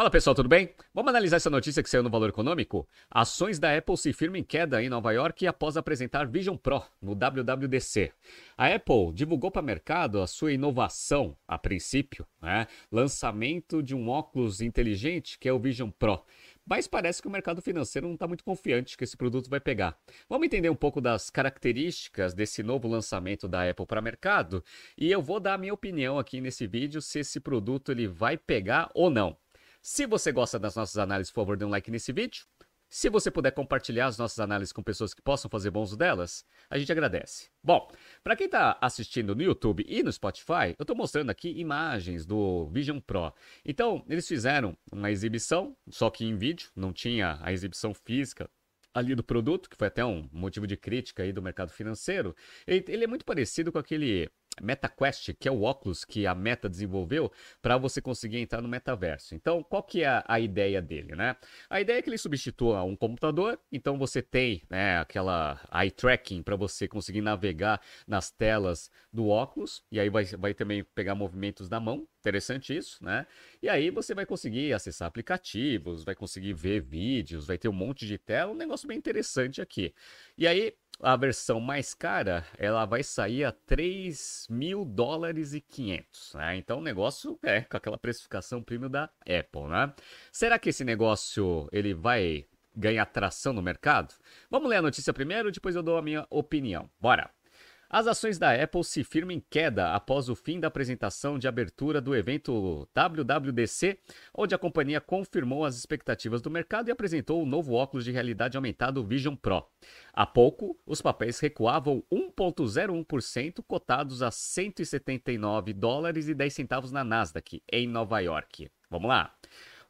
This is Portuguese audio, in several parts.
Fala pessoal, tudo bem? Vamos analisar essa notícia que saiu no Valor Econômico? Ações da Apple se firmam em queda em Nova York após apresentar Vision Pro no WWDC. A Apple divulgou para o mercado a sua inovação, a princípio, né? lançamento de um óculos inteligente que é o Vision Pro. Mas parece que o mercado financeiro não está muito confiante que esse produto vai pegar. Vamos entender um pouco das características desse novo lançamento da Apple para mercado e eu vou dar a minha opinião aqui nesse vídeo se esse produto ele vai pegar ou não. Se você gosta das nossas análises, por favor, dê um like nesse vídeo. Se você puder compartilhar as nossas análises com pessoas que possam fazer bom uso delas, a gente agradece. Bom, para quem está assistindo no YouTube e no Spotify, eu estou mostrando aqui imagens do Vision Pro. Então, eles fizeram uma exibição, só que em vídeo, não tinha a exibição física ali do produto, que foi até um motivo de crítica aí do mercado financeiro. Ele é muito parecido com aquele MetaQuest, que é o óculos que a Meta desenvolveu para você conseguir entrar no metaverso. Então, qual que é a, ideia dele, né? A ideia é que ele substitua um computador, então você tem né, aquela eye tracking para você conseguir navegar nas telas do óculos, e aí vai, vai também pegar movimentos da mão, interessante isso, né? E aí você vai conseguir acessar aplicativos, vai conseguir ver vídeos, vai ter um monte de tela, um negócio bem interessante aqui. E aí, a versão mais cara, ela vai sair a 3 mil dólares e 500, né? Então o negócio é com aquela precificação premium da Apple, né? Será que esse negócio ele vai ganhar tração no mercado? Vamos ler a notícia primeiro, depois eu dou a minha opinião. Bora! As ações da Apple se firmam em queda após o fim da apresentação de abertura do evento WWDC, onde a companhia confirmou as expectativas do mercado e apresentou o novo óculos de realidade aumentada Vision Pro. Há pouco, os papéis recuavam 1,01%, cotados a 179 dólares e 10 centavos na Nasdaq, em Nova York. Vamos lá.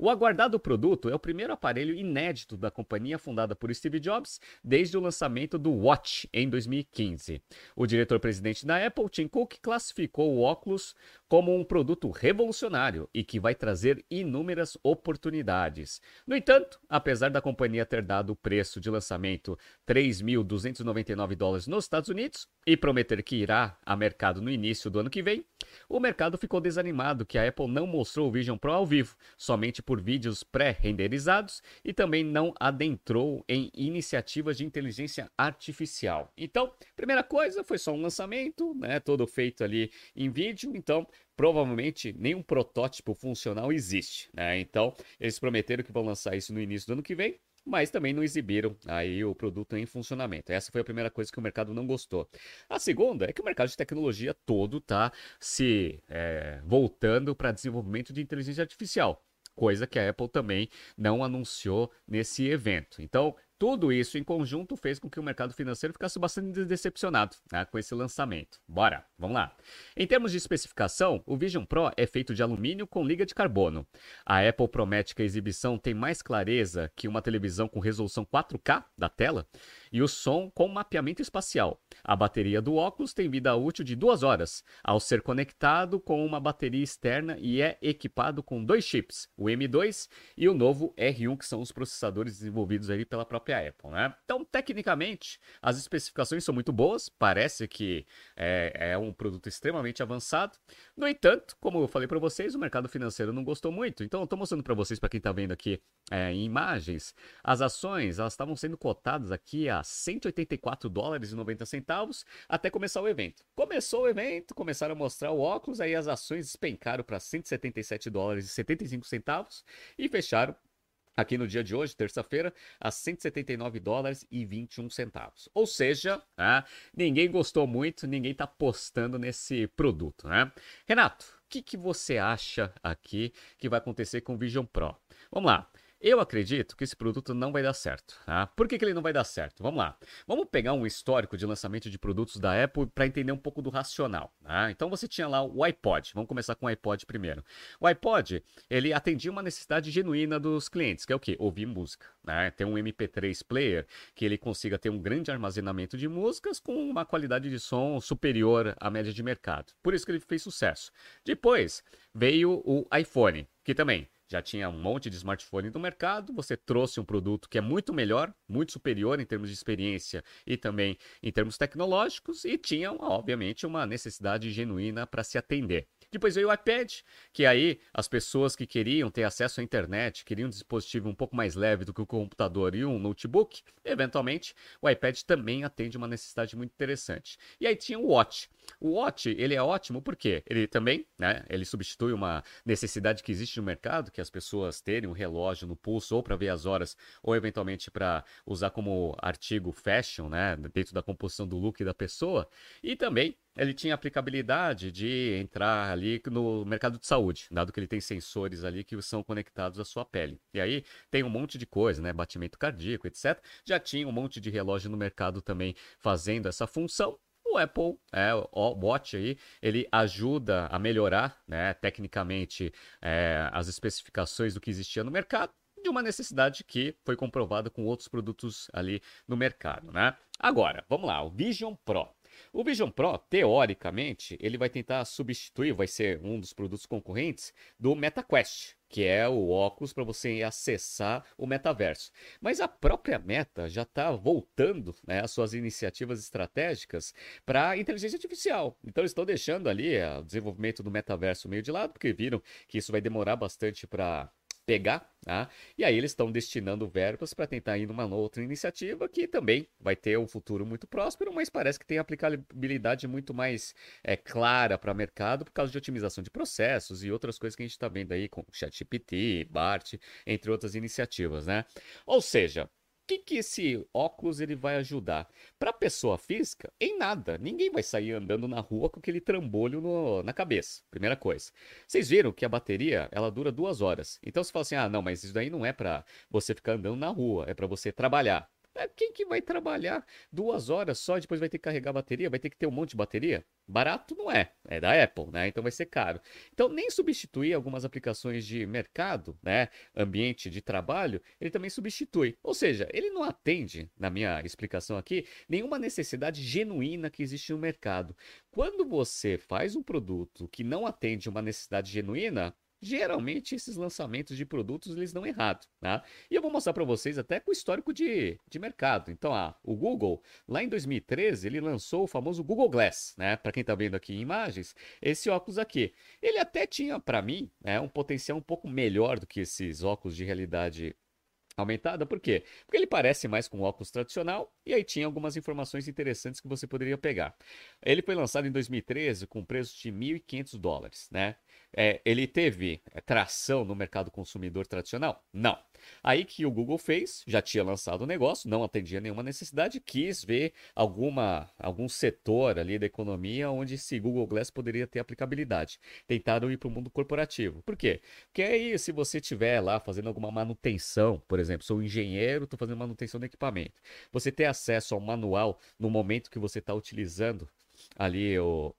O aguardado produto é o primeiro aparelho inédito da companhia fundada por Steve Jobs desde o lançamento do Watch em 2015. O diretor-presidente da Apple, Tim Cook, classificou o óculos como um produto revolucionário e que vai trazer inúmeras oportunidades. No entanto, apesar da companhia ter dado o preço de lançamento 3.299 dólares nos Estados Unidos e prometer que irá a mercado no início do ano que vem, o mercado ficou desanimado que a Apple não mostrou o Vision Pro ao vivo, somente por vídeos pré-renderizados e também não adentrou em iniciativas de inteligência artificial. Então, primeira coisa, foi só um lançamento, né, todo feito ali em vídeo, então provavelmente nenhum protótipo funcional existe, né? Então, eles prometeram que vão lançar isso no início do ano que vem, mas também não exibiram aí o produto em funcionamento. Essa foi a primeira coisa que o mercado não gostou. A segunda é que o mercado de tecnologia todo está se é, voltando para desenvolvimento de inteligência artificial coisa que a Apple também não anunciou nesse evento. Então, tudo isso em conjunto fez com que o mercado financeiro ficasse bastante decepcionado né, com esse lançamento. Bora, vamos lá. Em termos de especificação, o Vision Pro é feito de alumínio com liga de carbono. A Apple promete que a exibição tem mais clareza que uma televisão com resolução 4K da tela e o som com mapeamento espacial. A bateria do óculos tem vida útil de duas horas, ao ser conectado com uma bateria externa e é equipado com dois chips, o M2 e o novo R1, que são os processadores desenvolvidos aí pela própria própria Apple, né? Então, tecnicamente, as especificações são muito boas, parece que é, é um produto extremamente avançado. No entanto, como eu falei para vocês, o mercado financeiro não gostou muito. Então, eu estou mostrando para vocês, para quem está vendo aqui é, em imagens, as ações elas estavam sendo cotadas aqui a 184 dólares e 90 centavos até começar o evento. Começou o evento, começaram a mostrar o óculos, aí as ações despencaram para 177 dólares e 75 centavos e fecharam aqui no dia de hoje, terça-feira, a 179 dólares e 21 centavos. Ou seja, né, ninguém gostou muito, ninguém está postando nesse produto, né? Renato, o que, que você acha aqui que vai acontecer com o Vision Pro? Vamos lá. Eu acredito que esse produto não vai dar certo. Tá? Por que, que ele não vai dar certo? Vamos lá. Vamos pegar um histórico de lançamento de produtos da Apple para entender um pouco do racional. Tá? Então você tinha lá o iPod. Vamos começar com o iPod primeiro. O iPod ele atendia uma necessidade genuína dos clientes, que é o quê? Ouvir música. Né? Ter um MP3 player que ele consiga ter um grande armazenamento de músicas com uma qualidade de som superior à média de mercado. Por isso que ele fez sucesso. Depois veio o iPhone, que também já tinha um monte de smartphone no mercado, você trouxe um produto que é muito melhor, muito superior em termos de experiência e também em termos tecnológicos, e tinha, obviamente, uma necessidade genuína para se atender. Depois veio o iPad, que aí as pessoas que queriam ter acesso à internet, queriam um dispositivo um pouco mais leve do que o computador e um notebook, eventualmente o iPad também atende uma necessidade muito interessante. E aí tinha o Watch. O Watch, ele é ótimo porque ele também, né, ele substitui uma necessidade que existe no mercado, que as pessoas terem um relógio no pulso ou para ver as horas ou eventualmente para usar como artigo fashion, né, dentro da composição do look da pessoa. E também ele tinha aplicabilidade de entrar ali no mercado de saúde, dado que ele tem sensores ali que são conectados à sua pele. E aí tem um monte de coisa, né? Batimento cardíaco, etc. Já tinha um monte de relógio no mercado também fazendo essa função. O Apple, é, o Watch aí, ele ajuda a melhorar, né, tecnicamente, é, as especificações do que existia no mercado de uma necessidade que foi comprovada com outros produtos ali no mercado, né? Agora, vamos lá, o Vision Pro. O Vision Pro, teoricamente, ele vai tentar substituir, vai ser um dos produtos concorrentes do MetaQuest, que é o óculos para você acessar o metaverso. Mas a própria Meta já está voltando né, as suas iniciativas estratégicas para inteligência artificial. Então estão deixando ali o desenvolvimento do metaverso meio de lado, porque viram que isso vai demorar bastante para pegar, tá? E aí eles estão destinando verbas para tentar ir numa outra iniciativa que também vai ter um futuro muito próspero, mas parece que tem aplicabilidade muito mais é, clara para o mercado por causa de otimização de processos e outras coisas que a gente está vendo aí com ChatGPT, BART, entre outras iniciativas, né? Ou seja, que, que esse óculos ele vai ajudar? Para a pessoa física, em nada. Ninguém vai sair andando na rua com aquele trambolho no, na cabeça. Primeira coisa. Vocês viram que a bateria ela dura duas horas. Então você fala assim: ah, não, mas isso daí não é para você ficar andando na rua, é para você trabalhar. É, quem que vai trabalhar duas horas só depois vai ter que carregar a bateria? Vai ter que ter um monte de bateria? Barato não é, é da Apple, né? Então vai ser caro. Então nem substituir algumas aplicações de mercado, né? Ambiente de trabalho, ele também substitui. Ou seja, ele não atende, na minha explicação aqui, nenhuma necessidade genuína que existe no mercado. Quando você faz um produto que não atende uma necessidade genuína, geralmente esses lançamentos de produtos eles dão errado, tá? E eu vou mostrar para vocês até com o histórico de, de mercado. Então, ah, o Google, lá em 2013, ele lançou o famoso Google Glass, né? Para quem está vendo aqui em imagens, esse óculos aqui. Ele até tinha, para mim, né, um potencial um pouco melhor do que esses óculos de realidade aumentada, por quê? Porque ele parece mais com um óculos tradicional e aí tinha algumas informações interessantes que você poderia pegar. Ele foi lançado em 2013 com preço de 1.500 dólares, né? É, ele teve é, tração no mercado consumidor tradicional? Não. Aí que o Google fez, já tinha lançado o negócio, não atendia nenhuma necessidade, quis ver alguma, algum setor ali da economia onde esse Google Glass poderia ter aplicabilidade. Tentaram ir para o mundo corporativo. Por quê? Porque aí, se você estiver lá fazendo alguma manutenção, por exemplo, sou engenheiro, estou fazendo manutenção do equipamento, você ter acesso ao manual no momento que você está utilizando ali o,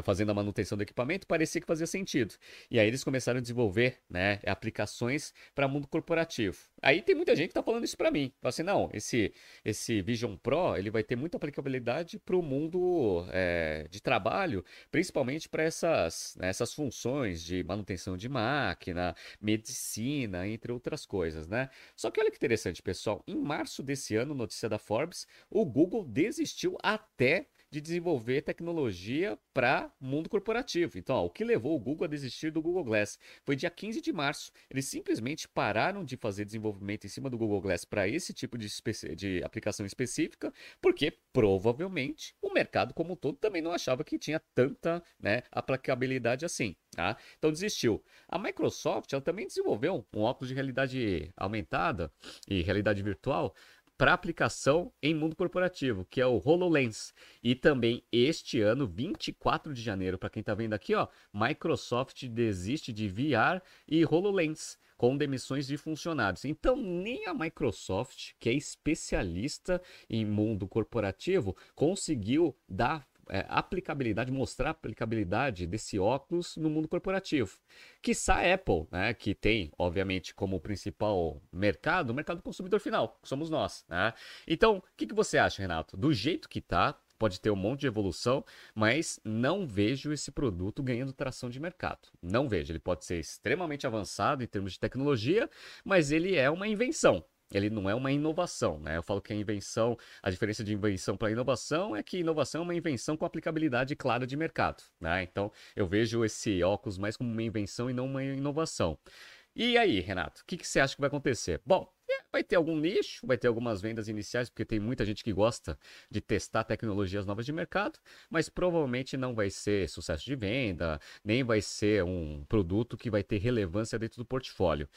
fazendo a manutenção do equipamento, parecia que fazia sentido. E aí eles começaram a desenvolver né, aplicações para mundo corporativo. Aí tem muita gente que está falando isso para mim. Fala assim, não, esse, esse Vision Pro ele vai ter muita aplicabilidade para o mundo é, de trabalho, principalmente para essas, né, essas funções de manutenção de máquina, medicina, entre outras coisas, né? Só que olha que interessante, pessoal. Em março desse ano, notícia da Forbes, o Google desistiu até de desenvolver tecnologia para mundo corporativo. Então, ó, o que levou o Google a desistir do Google Glass foi dia 15 de março. Eles simplesmente pararam de fazer desenvolvimento em cima do Google Glass para esse tipo de, de aplicação específica, porque provavelmente o mercado como um todo também não achava que tinha tanta né, aplicabilidade assim. Tá? Então desistiu. A Microsoft ela também desenvolveu um óculos de realidade aumentada e realidade virtual para aplicação em mundo corporativo, que é o HoloLens. E também este ano, 24 de janeiro, para quem está vendo aqui, ó, Microsoft desiste de VR e HoloLens com demissões de funcionários. Então, nem a Microsoft, que é especialista em mundo corporativo, conseguiu dar é, aplicabilidade, mostrar a aplicabilidade desse óculos no mundo corporativo. Quiçá a Apple, né, que tem, obviamente, como principal mercado, o mercado consumidor final, que somos nós. Né? Então, o que, que você acha, Renato? Do jeito que está, pode ter um monte de evolução, mas não vejo esse produto ganhando tração de mercado. Não vejo. Ele pode ser extremamente avançado em termos de tecnologia, mas ele é uma invenção. Ele não é uma inovação, né? Eu falo que a invenção, a diferença de invenção para inovação é que inovação é uma invenção com aplicabilidade clara de mercado, né? Então, eu vejo esse óculos mais como uma invenção e não uma inovação. E aí, Renato, o que, que você acha que vai acontecer? Bom, é, vai ter algum nicho, vai ter algumas vendas iniciais, porque tem muita gente que gosta de testar tecnologias novas de mercado, mas provavelmente não vai ser sucesso de venda, nem vai ser um produto que vai ter relevância dentro do portfólio.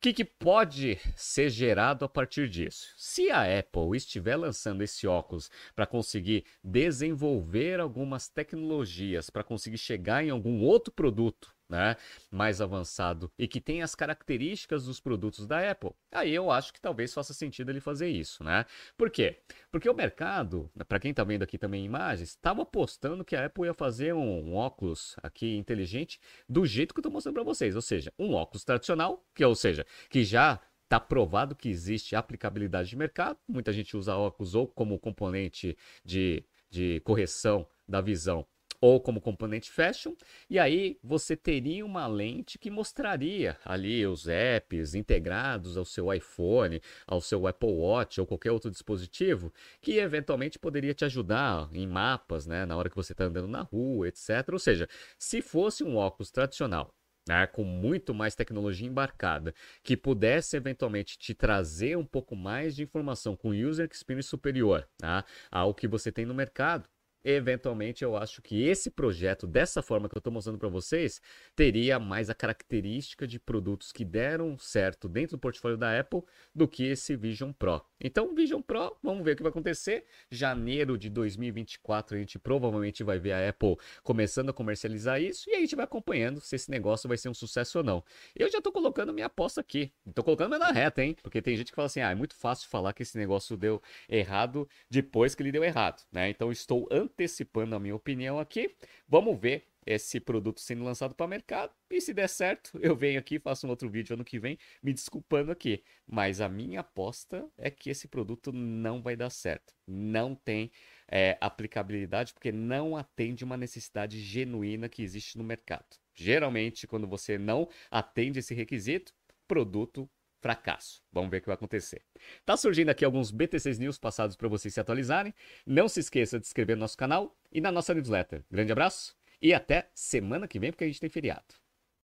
O que, que, pode ser gerado a partir disso? Se a Apple estiver lançando esse óculos para conseguir desenvolver algumas tecnologias, para conseguir chegar em algum outro produto né, mais avançado e que tem as características dos produtos da Apple, aí eu acho que talvez faça sentido ele fazer isso, né? Por quê? Porque o mercado, para quem está vendo aqui também imagens, estava apostando que a Apple ia fazer um, um óculos aqui inteligente do jeito que eu estou mostrando para vocês, ou seja, um óculos tradicional, que ou seja, que já Está provado que existe aplicabilidade de mercado. Muita gente usa óculos ou como componente de, de correção da visão ou como componente fashion, e aí você teria uma lente que mostraria ali os apps integrados ao seu iPhone, ao seu Apple Watch ou qualquer outro dispositivo, que eventualmente poderia te ajudar em mapas, né, na hora que você está andando na rua, etc. Ou seja, se fosse um óculos tradicional né, com muito mais tecnologia embarcada, que pudesse eventualmente te trazer um pouco mais de informação com user experience superior tá, ao que você tem no mercado, eventualmente eu acho que esse projeto, dessa forma que eu estou mostrando para vocês, teria mais a característica de produtos que deram certo dentro do portfólio da Apple do que esse Vision Pro. Então, Vision Pro, vamos ver o que vai acontecer. Janeiro de 2024, a gente provavelmente vai ver a Apple começando a comercializar isso e a gente vai acompanhando se esse negócio vai ser um sucesso ou não. Eu já estou colocando minha aposta aqui. Estou colocando na reta, hein? Porque tem gente que fala assim: ah, é muito fácil falar que esse negócio deu errado depois que ele deu errado, né? Então, estou antecipando a minha opinião aqui. Vamos ver esse produto sendo lançado para o mercado. E se der certo, eu venho aqui, faço um outro vídeo ano que vem, me desculpando aqui. Mas a minha aposta é que esse produto não vai dar certo. Não tem é, aplicabilidade, porque não atende uma necessidade genuína que existe no mercado. Geralmente, quando você não atende esse requisito, produto fracasso. Vamos ver o que vai acontecer. Tá surgindo aqui alguns BTCs News passados para vocês se atualizarem. Não se esqueça de se inscrever no nosso canal e na nossa newsletter. Grande abraço e até semana que vem, porque a gente tem feriado.